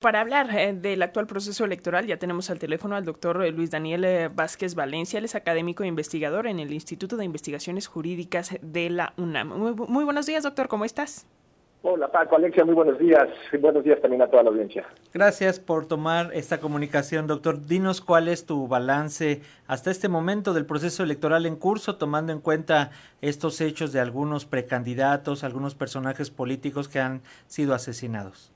Para hablar eh, del actual proceso electoral, ya tenemos al teléfono al doctor eh, Luis Daniel eh, Vázquez Valencia, él es académico e investigador en el Instituto de Investigaciones Jurídicas de la UNAM. Muy, buenos días, doctor, ¿cómo estás? Hola Paco, Alexia, muy buenos días. buenos días también a toda la audiencia. Gracias por tomar esta comunicación, doctor. Dinos cuál es tu balance hasta este momento del proceso electoral en curso, tomando en cuenta estos hechos de algunos precandidatos, algunos personajes políticos que han sido asesinados.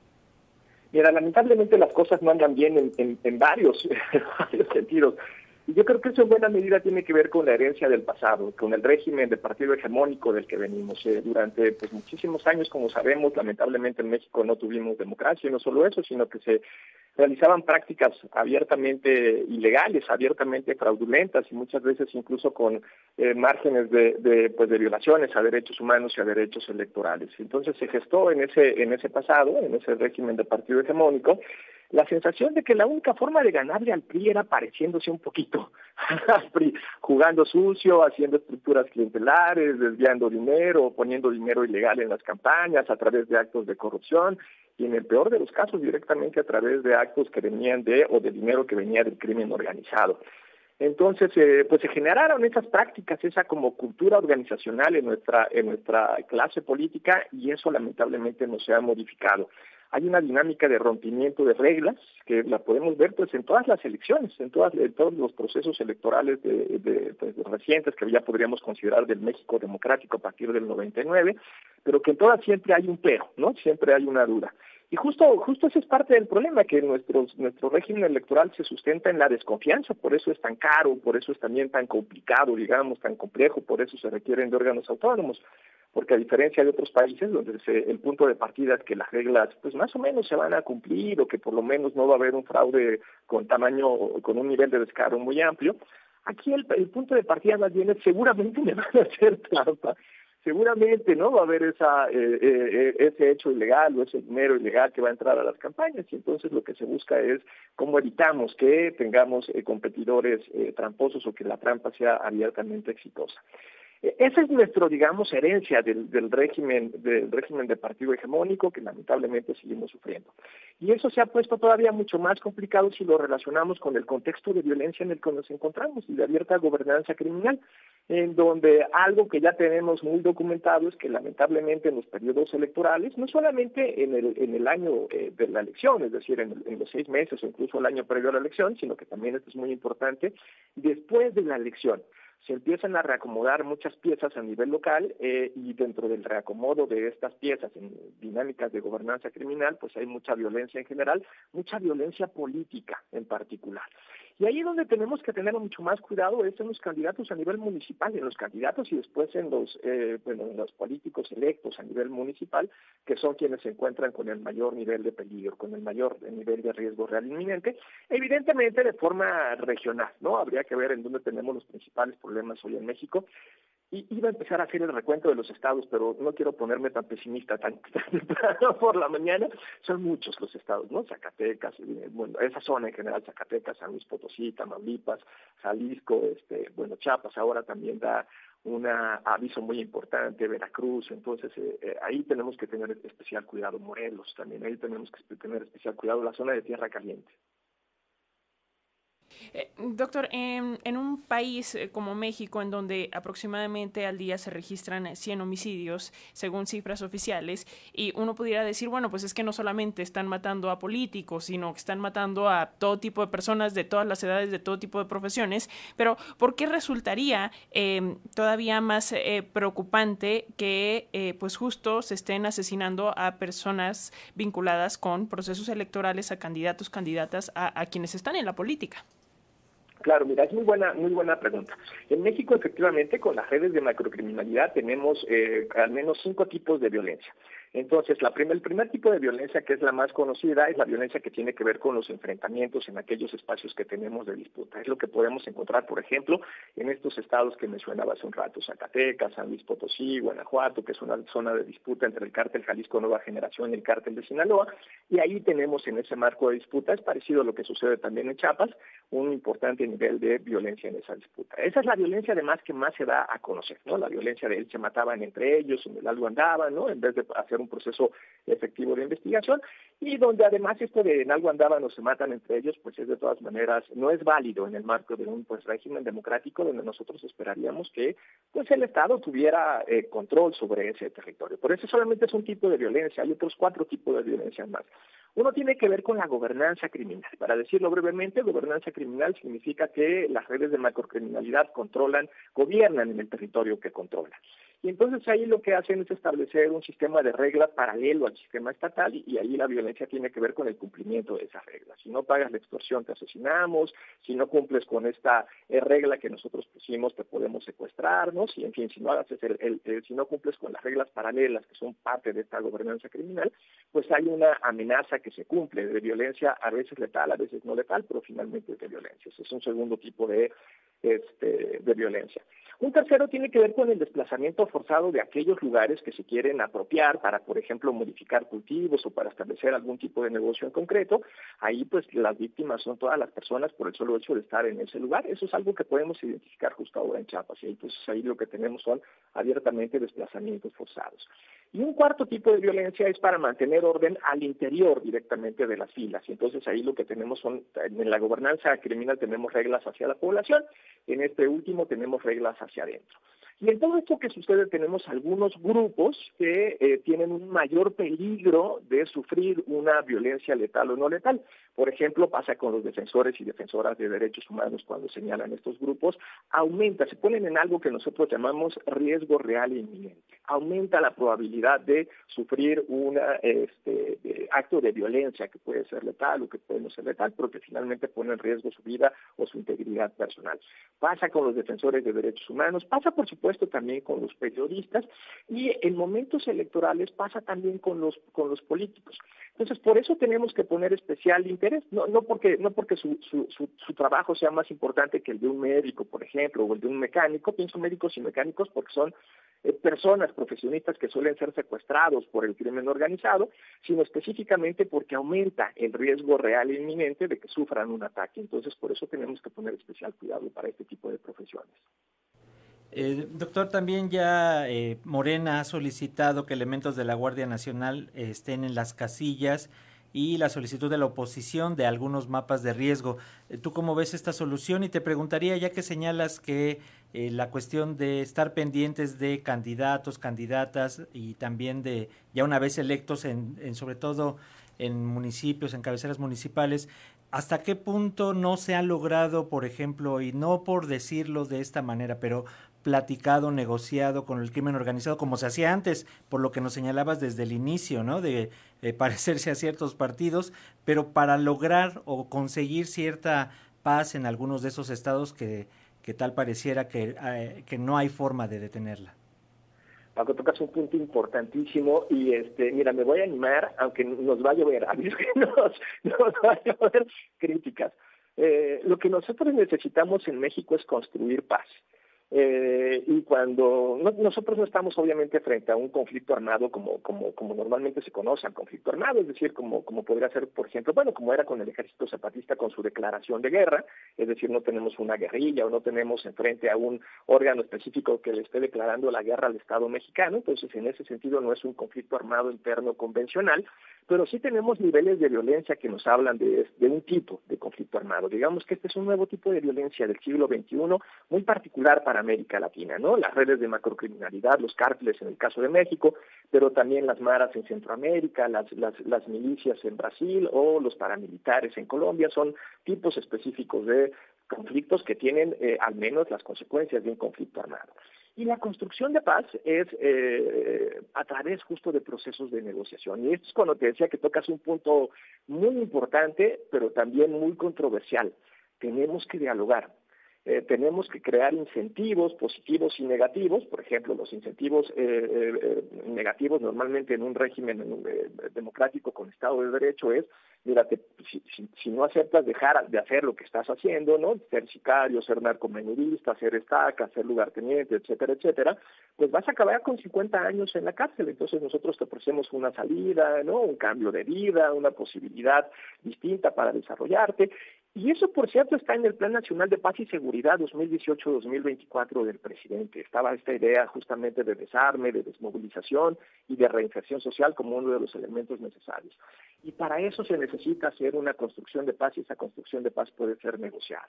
Mira, lamentablemente las cosas no andan bien en, en, varios, varios sentidos. Y yo creo que eso en buena medida tiene que ver con la herencia del pasado, con el régimen de partido hegemónico del que venimos. Eh, durante pues, muchísimos años, como sabemos, lamentablemente en México no tuvimos democracia, y no solo eso, sino que se realizaban prácticas abiertamente ilegales, abiertamente fraudulentas y muchas veces incluso con eh, márgenes de, de, pues de violaciones a derechos humanos y a derechos electorales. Entonces se gestó en ese, en ese pasado, en ese régimen de partido hegemónico, la sensación de que la única forma de ganarle al PRI era pareciéndose un poquito al PRI, jugando sucio, haciendo estructuras clientelares, desviando dinero, poniendo dinero ilegal en las campañas a través de actos de corrupción y en el peor de los casos directamente a través de actos que venían de o de dinero que venía del crimen organizado. Entonces, eh, pues se generaron esas prácticas, esa como cultura organizacional en nuestra en nuestra clase política y eso lamentablemente no se ha modificado hay una dinámica de rompimiento de reglas que la podemos ver pues en todas las elecciones, en, todos los procesos electorales recientes que ya podríamos considerar del México democrático a partir del 99, pero que en todas siempre hay un pero, ¿no? Siempre hay una duda. Y justo, justo ese es parte del problema, que nuestro, nuestro régimen electoral se sustenta en la desconfianza, por eso es tan caro, por eso es también tan complicado, digamos, tan complejo, por eso se requieren de órganos autónomos porque a diferencia de otros países donde el punto de partida es que las reglas pues más o menos se van a cumplir o que por lo menos no va a haber un fraude con tamaño, con un nivel de descaro muy amplio, aquí el, punto de partida más bien es seguramente me van a hacer trampa, seguramente no va a haber esa eh, eh, ese hecho ilegal o ese dinero ilegal que va a entrar a las campañas y entonces lo que se busca es cómo evitamos que tengamos eh, competidores tramposos o que la trampa sea abiertamente exitosa. Esa es nuestro, digamos, herencia del, régimen del régimen de partido hegemónico que lamentablemente seguimos sufriendo. Y eso se ha puesto todavía mucho más complicado si lo relacionamos con el contexto de violencia en el que nos encontramos y de abierta gobernanza criminal, en donde algo que ya tenemos muy documentado es que lamentablemente en los periodos electorales, no solamente en el, año eh, de la elección, es decir, en los seis meses o incluso el año previo a la elección, sino que también esto es muy importante, después de la elección se empiezan a reacomodar muchas piezas a nivel local eh, y dentro del reacomodo de estas piezas en dinámicas de gobernanza criminal, pues hay mucha violencia en general, mucha violencia política en particular. Y ahí donde tenemos que tener mucho más cuidado es en los candidatos a nivel municipal, en los candidatos y después en los, eh, bueno, en los políticos electos a nivel municipal, que son quienes se encuentran con el mayor nivel de peligro, con el mayor nivel de riesgo real inminente, evidentemente de forma regional, ¿no? Habría que ver en dónde tenemos los principales problemas hoy en México y iba a empezar a hacer el recuento de los estados, pero no quiero ponerme tan pesimista tan, por la mañana. Son muchos los estados, ¿no? Zacatecas, eh, bueno, esa zona en general, Zacatecas, San Luis Potosí, Tamaulipas, Jalisco, este, bueno, Chiapas ahora también da un aviso muy importante, Veracruz, entonces eh, eh, ahí tenemos que tener especial cuidado, Morelos también, ahí tenemos que tener especial cuidado, la zona de Tierra Caliente. Eh, doctor, en, un país eh, como México, en donde aproximadamente al día se registran 100 homicidios, según cifras oficiales, y uno pudiera decir, bueno, pues es que no solamente están matando a políticos, sino que están matando a todo tipo de personas de todas las edades, de todo tipo de profesiones, pero ¿por qué resultaría em, todavía más eh, preocupante que pues justo se estén asesinando a personas vinculadas con procesos electorales, a candidatos, candidatas, a quienes están en la política? Claro, mira, es muy buena, muy buena pregunta. En México, efectivamente, con las redes de macrocriminalidad tenemos eh, al menos cinco tipos de violencia. Entonces, el primer tipo de violencia, que es la más conocida, es la violencia que tiene que ver con los enfrentamientos en aquellos espacios que tenemos de disputa. Es lo que podemos encontrar, por ejemplo, en estos estados que mencionaba hace un rato, Zacatecas, San Luis Potosí, Guanajuato, que es una zona de disputa entre el cártel Jalisco Nueva Generación y el cártel de Sinaloa, y ahí tenemos en ese marco de disputa, es parecido a lo que sucede también en Chiapas, un importante nivel de violencia en esa disputa. Esa es la violencia además que más se da a conocer, ¿no? La violencia de él se mataban entre ellos, en el algo andaban, ¿no? En vez de hacer un proceso efectivo de investigación y donde además esto de en algo andaban o se matan entre ellos, pues es de todas maneras, no es válido en el marco de un pues régimen democrático donde nosotros esperaríamos que pues el Estado tuviera eh, control sobre ese territorio. Por eso solamente es un tipo de violencia, hay otros cuatro tipos de violencia más. Uno tiene que ver con la gobernanza criminal. Para decirlo brevemente, gobernanza criminal significa que las redes de macrocriminalidad controlan, gobiernan en el territorio que controlan. Y entonces ahí lo que hacen es establecer un sistema de reglas paralelo al sistema estatal y, ahí la violencia tiene que ver con el cumplimiento de esas reglas. Si no pagas la extorsión te asesinamos, si no cumples con esta eh, regla que nosotros pusimos te podemos secuestrarnos y en fin, si no hagas el, si no cumples con las reglas paralelas que son parte de esta gobernanza criminal, pues hay una amenaza que se cumple de violencia a veces letal, a veces no letal, pero finalmente es de violencia. Ese es un segundo tipo de, este, de violencia. Un tercero tiene que ver con el desplazamiento forzado de aquellos lugares que se quieren apropiar para, por ejemplo, modificar cultivos o para establecer algún tipo de negocio en concreto. Ahí, pues, las víctimas son todas las personas por el solo hecho de estar en ese lugar. Eso es algo que podemos identificar justo ahora en Chiapas. Y ahí, pues, ahí lo que tenemos son abiertamente desplazamientos forzados. Y un cuarto tipo de violencia es para mantener orden al interior directamente de las filas. Y entonces ahí lo que tenemos son, en la gobernanza criminal tenemos reglas hacia la población, en este último tenemos reglas hacia adentro. Y en todo esto que sucede tenemos algunos grupos que eh, tienen un mayor peligro de sufrir una violencia letal o no letal. Por ejemplo, pasa con los defensores y defensoras de derechos humanos cuando señalan estos grupos, aumenta, se ponen en algo que nosotros llamamos riesgo real e inminente. Aumenta la probabilidad de sufrir un este, acto de violencia que puede ser letal o que puede no ser letal, pero que finalmente pone en riesgo su vida o su integridad personal. Pasa con los defensores de derechos humanos, pasa por supuesto también con los periodistas y en momentos electorales pasa también con los políticos. Entonces, por eso tenemos que poner especial interés, no, porque su, su, trabajo sea más importante que el de un médico, por ejemplo, o el de un mecánico, pienso médicos y mecánicos porque son eh, personas profesionistas que suelen ser secuestrados por el crimen organizado, sino específicamente porque aumenta el riesgo real e inminente de que sufran un ataque. Entonces, por eso tenemos que poner especial cuidado para este tipo de profesiones. Eh, doctor, también ya eh, Morena ha solicitado que elementos de la Guardia Nacional eh, estén en las casillas y la solicitud de la oposición de algunos mapas de riesgo. ¿Tú cómo ves esta solución? Y te preguntaría, ya que señalas que la cuestión de estar pendientes de candidatos, candidatas y también de, ya una vez electos, en, en sobre todo en municipios, en cabeceras municipales, ¿hasta qué punto no se ha logrado, por ejemplo, y no por decirlo de esta manera, pero platicado, negociado con el crimen organizado, como se hacía antes, por lo que nos señalabas desde el inicio, ¿no? De eh, parecerse a ciertos partidos, pero para lograr o conseguir cierta paz en algunos de esos estados que, que tal pareciera que, eh, que no hay forma de detenerla. Paco, tocas un punto importantísimo y este, mira, me voy a animar, aunque nos va a llover, a nos, nos va a llover críticas. Eh, lo que nosotros necesitamos en México es construir paz. Eh, y cuando nosotros no estamos obviamente frente a un conflicto armado como, como, como normalmente se conoce al conflicto armado, es decir, como, como podría ser, por ejemplo, bueno, como era con el ejército zapatista con su declaración de guerra, es decir, no tenemos una guerrilla o no tenemos enfrente a un órgano específico que le esté declarando la guerra al Estado mexicano, entonces en ese sentido no es un conflicto armado interno convencional, pero sí tenemos niveles de violencia que nos hablan de, un tipo de conflicto armado. Digamos que este es un nuevo tipo de violencia del siglo XXI, muy particular para América Latina, ¿no? Las redes de macrocriminalidad, los cárteles en el caso de México, pero también las maras en Centroamérica, las milicias en Brasil o los paramilitares en Colombia, son tipos específicos de conflictos que tienen eh, al menos las consecuencias de un conflicto armado. Y la construcción de paz es eh, a través justo de procesos de negociación. Y esto es cuando te decía que tocas un punto muy importante, pero también muy controversial. Tenemos que dialogar. Eh, tenemos que crear incentivos positivos y negativos. Por ejemplo, los incentivos eh, negativos normalmente en un régimen democrático con Estado de Derecho es mira, si, no aceptas dejar de hacer lo que estás haciendo, ¿no? Ser sicario, ser narcomenudista, ser estaca, ser lugarteniente, etcétera, etcétera, pues vas a acabar con 50 años en la cárcel. Entonces nosotros te ofrecemos una salida, ¿no? Un cambio de vida, una posibilidad distinta para desarrollarte Y eso, por cierto, está en el Plan Nacional de Paz y Seguridad 2018-2024 del presidente. Estaba esta idea justamente de desarme, de desmovilización y de reinserción social como uno de los elementos necesarios. Y para eso se necesita hacer una construcción de paz y esa construcción de paz puede ser negociada.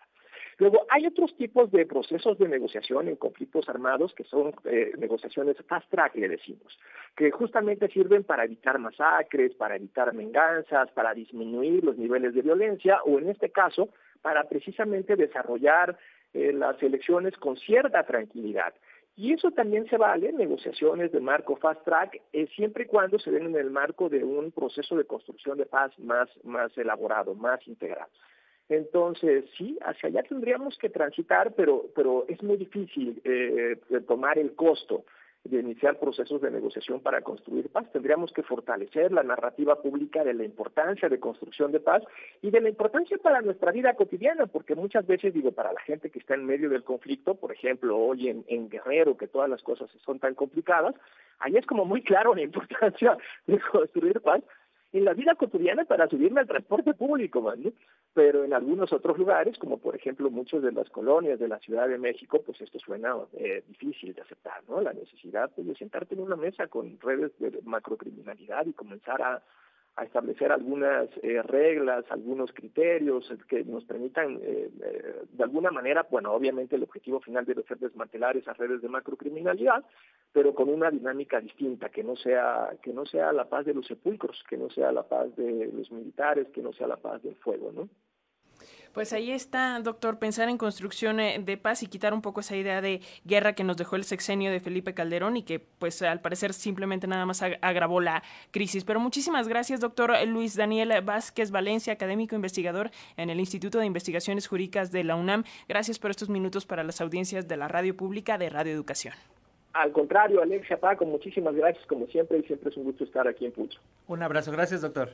Luego, hay otros tipos de procesos de negociación en conflictos armados que son eh, negociaciones fast track, le decimos, que justamente sirven para evitar masacres, para evitar venganzas, para disminuir los niveles de violencia o en este caso, para precisamente desarrollar eh, las elecciones con cierta tranquilidad. Y eso también se vale en negociaciones de marco fast track, eh, siempre y cuando se den en el marco de un proceso de construcción de paz más, más elaborado, más integral. Entonces, sí, hacia allá tendríamos que transitar, pero, pero es muy difícil eh, tomar el costo de iniciar procesos de negociación para construir paz. Tendríamos que fortalecer la narrativa pública de la importancia de construcción de paz y de la importancia para nuestra vida cotidiana, porque muchas veces, digo, para la gente que está en medio del conflicto, por ejemplo, hoy en, Guerrero, que todas las cosas son tan complicadas, ahí es como muy claro la importancia de construir paz, en la vida cotidiana para subirme al transporte público, pero en algunos otros lugares, como por ejemplo muchos de las colonias de la Ciudad de México, pues esto suena eh, difícil de aceptar, ¿no? La necesidad pues, de sentarte en una mesa con redes de macrocriminalidad y comenzar a establecer algunas eh, reglas, algunos criterios que nos permitan, eh, eh, de alguna manera, bueno, obviamente el objetivo final debe ser desmantelar esas redes de macrocriminalidad, pero con una dinámica distinta, que no sea que no sea la paz de los sepulcros, que no sea la paz de los militares, que no sea la paz del fuego, ¿no? Pues ahí está, doctor, pensar en construcción eh, de paz y quitar un poco esa idea de guerra que nos dejó el sexenio de Felipe Calderón y que pues al parecer simplemente nada más agravó la crisis. Pero muchísimas gracias, doctor Luis Daniel Vázquez Valencia, académico investigador en el Instituto de Investigaciones Jurídicas de la UNAM. Gracias por estos minutos para las audiencias de la radio pública de Radio Educación. Al contrario, Alexia Paco, muchísimas gracias como siempre y siempre es un gusto estar aquí en Pucho. Un abrazo, gracias doctor.